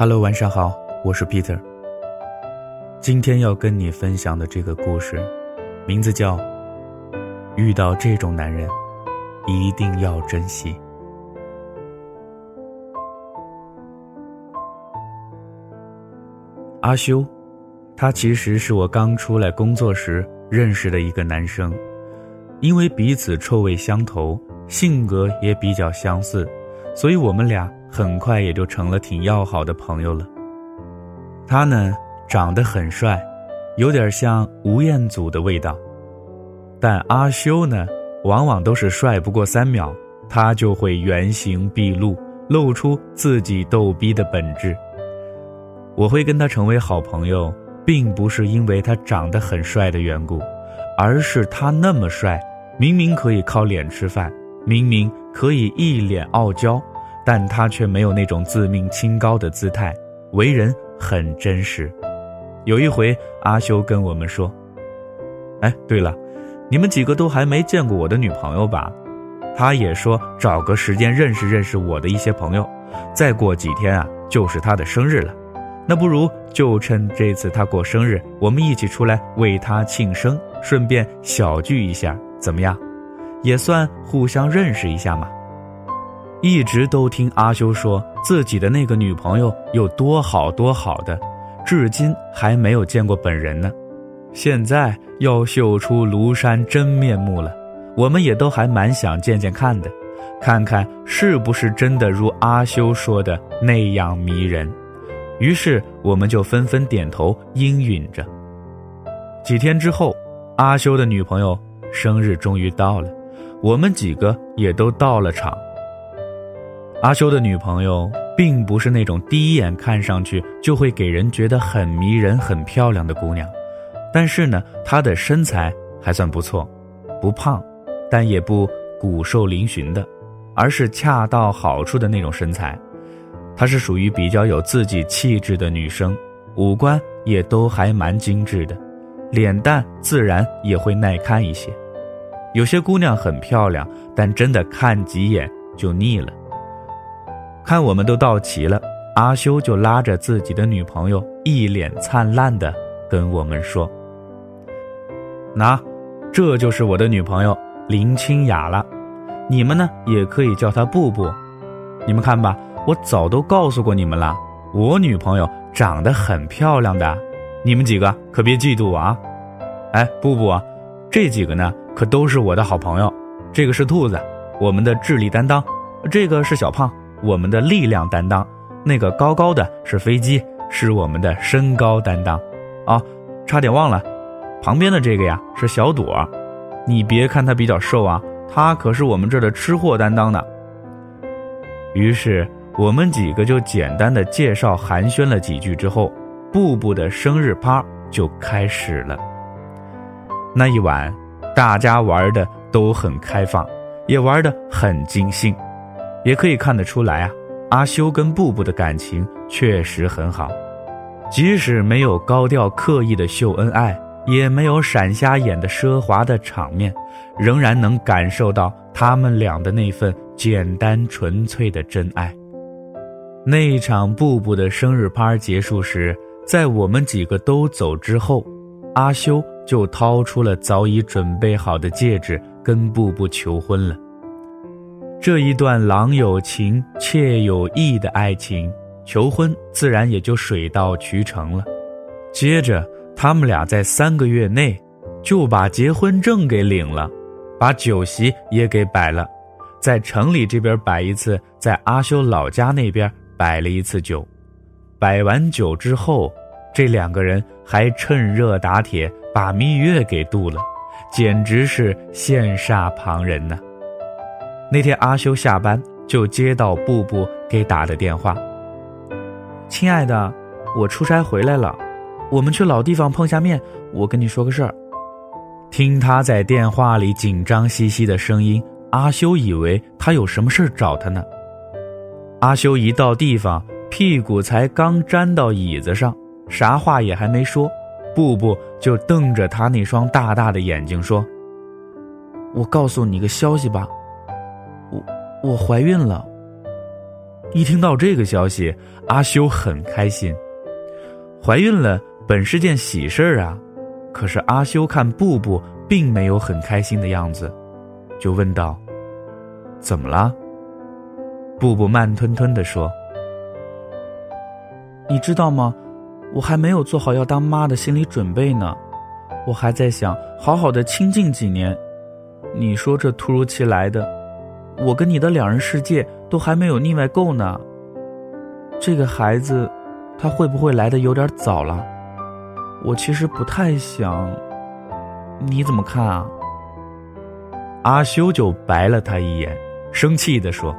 Hello，晚上好，我是 Peter。今天要跟你分享的这个故事，名字叫《遇到这种男人，一定要珍惜》。阿修，他其实是我刚出来工作时认识的一个男生，因为彼此臭味相投，性格也比较相似，所以我们俩。很快也就成了挺要好的朋友了。他呢，长得很帅，有点像吴彦祖的味道。但阿修呢，往往都是帅不过三秒，他就会原形毕露，露出自己逗逼的本质。我会跟他成为好朋友，并不是因为他长得很帅的缘故，而是他那么帅，明明可以靠脸吃饭，明明可以一脸傲娇。但他却没有那种自命清高的姿态，为人很真实。有一回，阿修跟我们说：“哎，对了，你们几个都还没见过我的女朋友吧？他也说找个时间认识认识我的一些朋友。再过几天啊，就是他的生日了，那不如就趁这次他过生日，我们一起出来为他庆生，顺便小聚一下，怎么样？也算互相认识一下嘛。”一直都听阿修说自己的那个女朋友有多好多好的，至今还没有见过本人呢。现在要秀出庐山真面目了，我们也都还蛮想见见看的，看看是不是真的如阿修说的那样迷人。于是我们就纷纷点头应允着。几天之后，阿修的女朋友生日终于到了，我们几个也都到了场。阿修的女朋友并不是那种第一眼看上去就会给人觉得很迷人、很漂亮的姑娘，但是呢，她的身材还算不错，不胖，但也不骨瘦嶙峋的，而是恰到好处的那种身材。她是属于比较有自己气质的女生，五官也都还蛮精致的，脸蛋自然也会耐看一些。有些姑娘很漂亮，但真的看几眼就腻了。看我们都到齐了，阿修就拉着自己的女朋友，一脸灿烂的跟我们说：“那，这就是我的女朋友林清雅了，你们呢也可以叫她布布。你们看吧，我早都告诉过你们了，我女朋友长得很漂亮的，你们几个可别嫉妒我啊！哎，布布，这几个呢可都是我的好朋友，这个是兔子，我们的智力担当；这个是小胖。”我们的力量担当，那个高高的是飞机，是我们的身高担当，啊，差点忘了，旁边的这个呀是小朵，你别看他比较瘦啊，他可是我们这儿的吃货担当呢。于是我们几个就简单的介绍寒暄了几句之后，布布的生日趴就开始了。那一晚，大家玩的都很开放，也玩的很尽兴。也可以看得出来啊，阿修跟布布的感情确实很好，即使没有高调刻意的秀恩爱，也没有闪瞎眼的奢华的场面，仍然能感受到他们俩的那份简单纯粹的真爱。那一场布布的生日趴结束时，在我们几个都走之后，阿修就掏出了早已准备好的戒指，跟布布求婚了。这一段郎有情妾有意的爱情，求婚自然也就水到渠成了。接着，他们俩在三个月内就把结婚证给领了，把酒席也给摆了，在城里这边摆一次，在阿修老家那边摆了一次酒。摆完酒之后，这两个人还趁热打铁把蜜月给度了，简直是羡煞旁人呢。那天阿修下班就接到布布给打的电话：“亲爱的，我出差回来了，我们去老地方碰下面。我跟你说个事儿。”听他在电话里紧张兮兮的声音，阿修以为他有什么事找他呢。阿修一到地方，屁股才刚粘到椅子上，啥话也还没说，布布就瞪着他那双大大的眼睛说：“我告诉你个消息吧。”我怀孕了，一听到这个消息，阿修很开心。怀孕了本是件喜事儿啊，可是阿修看布布并没有很开心的样子，就问道：“怎么了？”布布慢吞吞地说：“你知道吗？我还没有做好要当妈的心理准备呢，我还在想好好的清静几年。你说这突如其来的，我跟你的两人世界都还没有腻歪够呢。这个孩子，他会不会来的有点早了？我其实不太想。你怎么看啊？”阿修就白了他一眼，生气地说。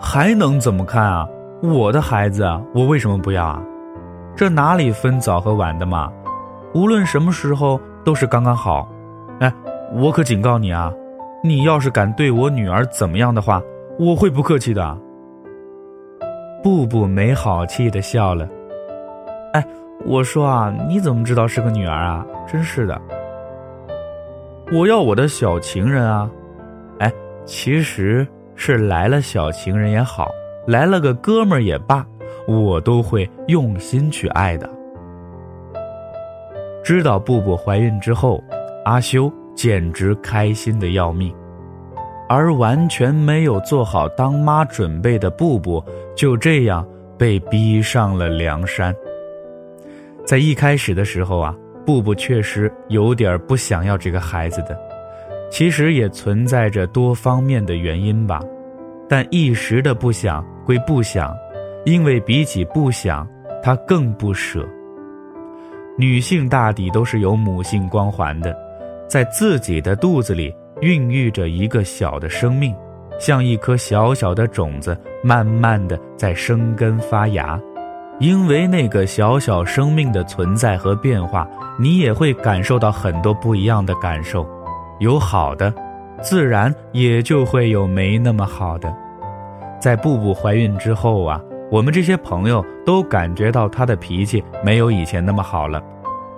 还能怎么看啊？我的孩子，我为什么不要啊？这哪里分早和晚的嘛？无论什么时候都是刚刚好。哎，我可警告你啊，你要是敢对我女儿怎么样的话，我会不客气的。布布没好气的笑了。哎，我说啊，你怎么知道是个女儿啊？真是的。我要我的小情人啊！哎，其实。是来了小情人也好，来了个哥们儿也罢，我都会用心去爱的。知道布布怀孕之后，阿修简直开心的要命，而完全没有做好当妈准备的布布，就这样被逼上了梁山。在一开始的时候啊，布布确实有点不想要这个孩子的。其实也存在着多方面的原因吧，但一时的不想归不想，因为比起不想，他更不舍。女性大抵都是有母性光环的，在自己的肚子里孕育着一个小的生命，像一颗小小的种子，慢慢的在生根发芽。因为那个小小生命的存在和变化，你也会感受到很多不一样的感受。有好的，自然也就会有没那么好的。在布布怀孕之后啊，我们这些朋友都感觉到她的脾气没有以前那么好了，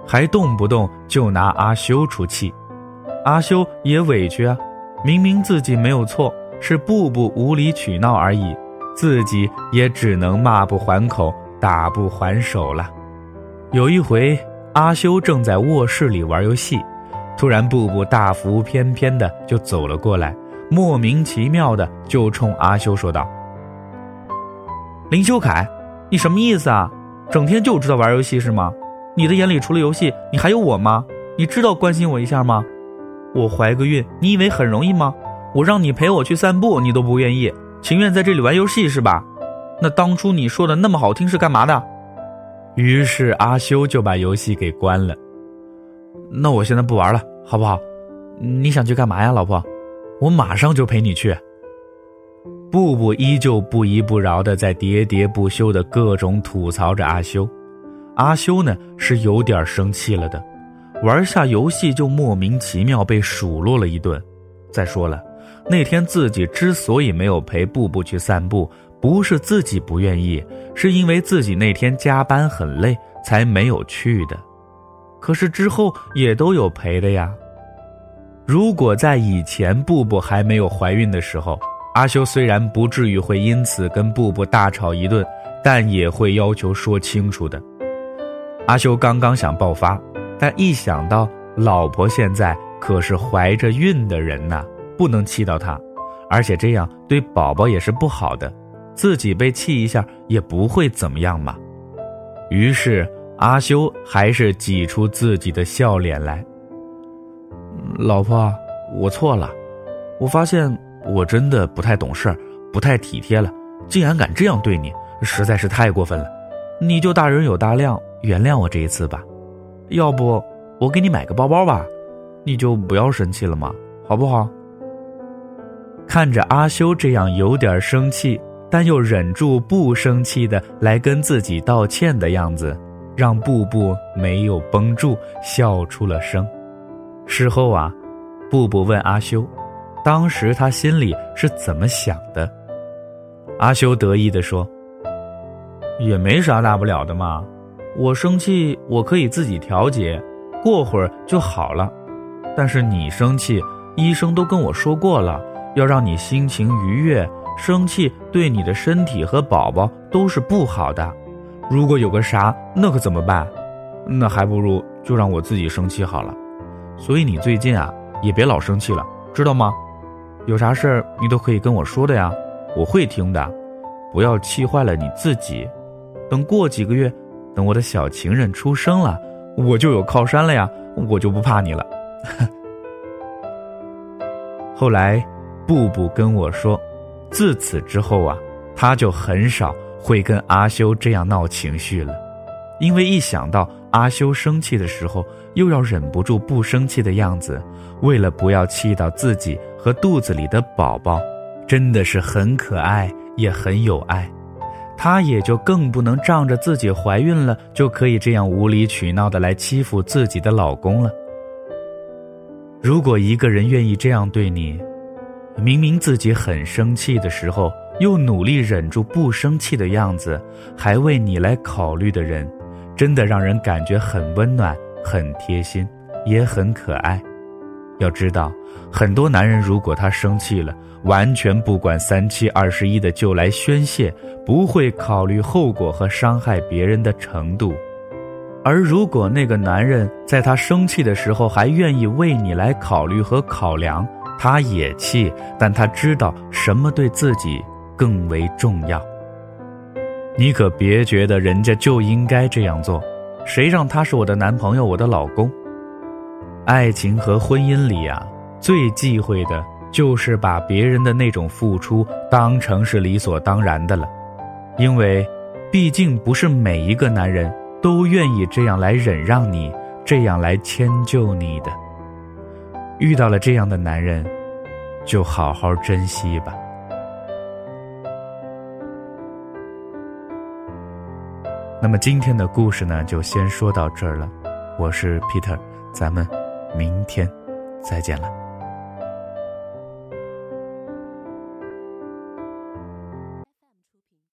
还动不动就拿阿修出气。阿修也委屈啊，明明自己没有错，是布布无理取闹而已，自己也只能骂不还口，打不还手了。有一回，阿修正在卧室里玩游戏。突然，布布大幅翩翩的就走了过来，莫名其妙的就冲阿修说道：“林修凯，你什么意思啊？整天就知道玩游戏是吗？你的眼里除了游戏，你还有我吗？你知道关心我一下吗？我怀个孕，你以为很容易吗？我让你陪我去散步，你都不愿意，情愿在这里玩游戏是吧？那当初你说的那么好听是干嘛的？”于是阿修就把游戏给关了。那我现在不玩了。好不好？你想去干嘛呀，老婆？我马上就陪你去。布布依旧不依不饶的在喋喋不休的各种吐槽着阿修。阿修呢是有点生气了的，玩下游戏就莫名其妙被数落了一顿。再说了，那天自己之所以没有陪布布去散步，不是自己不愿意，是因为自己那天加班很累才没有去的。可是之后也都有陪的呀。如果在以前布布还没有怀孕的时候，阿修虽然不至于会因此跟布布大吵一顿，但也会要求说清楚的。阿修刚刚想爆发，但一想到老婆现在可是怀着孕的人呐，不能气到她，而且这样对宝宝也是不好的，自己被气一下也不会怎么样嘛。于是。阿修还是挤出自己的笑脸来。老婆，我错了，我发现我真的不太懂事，不太体贴了，竟然敢这样对你，实在是太过分了。你就大人有大量，原谅我这一次吧。要不我给你买个包包吧，你就不要生气了嘛，好不好？看着阿修这样有点生气，但又忍住不生气的来跟自己道歉的样子。让布布没有绷住，笑出了声。事后啊，布布问阿修：“当时他心里是怎么想的？”阿修得意地说：“也没啥大不了的嘛，我生气我可以自己调节，过会儿就好了。但是你生气，医生都跟我说过了，要让你心情愉悦，生气对你的身体和宝宝都是不好的。如果有个啥，那可怎么办？那还不如就让我自己生气好了。所以你最近啊，也别老生气了，知道吗？有啥事儿你都可以跟我说的呀，我会听的。不要气坏了你自己。等过几个月，等我的小情人出生了，我就有靠山了呀，我就不怕你了。后来，布布跟我说，自此之后啊，他就很少会跟阿修这样闹情绪了，因为一想到阿修生气的时候又要忍不住不生气的样子，为了不要气到自己和肚子里的宝宝，真的是很可爱也很有爱，她也就更不能仗着自己怀孕了就可以这样无理取闹的来欺负自己的老公了。如果一个人愿意这样对你，明明自己很生气的时候，又努力忍住不生气的样子，还为你来考虑的人，真的让人感觉很温暖、很贴心，也很可爱。要知道，很多男人如果他生气了，完全不管三七二十一的就来宣泄，不会考虑后果和伤害别人的程度。而如果那个男人在他生气的时候还愿意为你来考虑和考量，他也气，但他知道什么对自己更为重要。你可别觉得人家就应该这样做，谁让他是我的男朋友，我的老公？爱情和婚姻里啊，最忌讳的就是把别人的那种付出当成是理所当然的了，因为，毕竟不是每一个男人。都愿意这样来忍让你，这样来迁就你的。遇到了这样的男人，就好好珍惜吧。那么今天的故事呢，就先说到这儿了。我是 Peter，咱们明天再见了。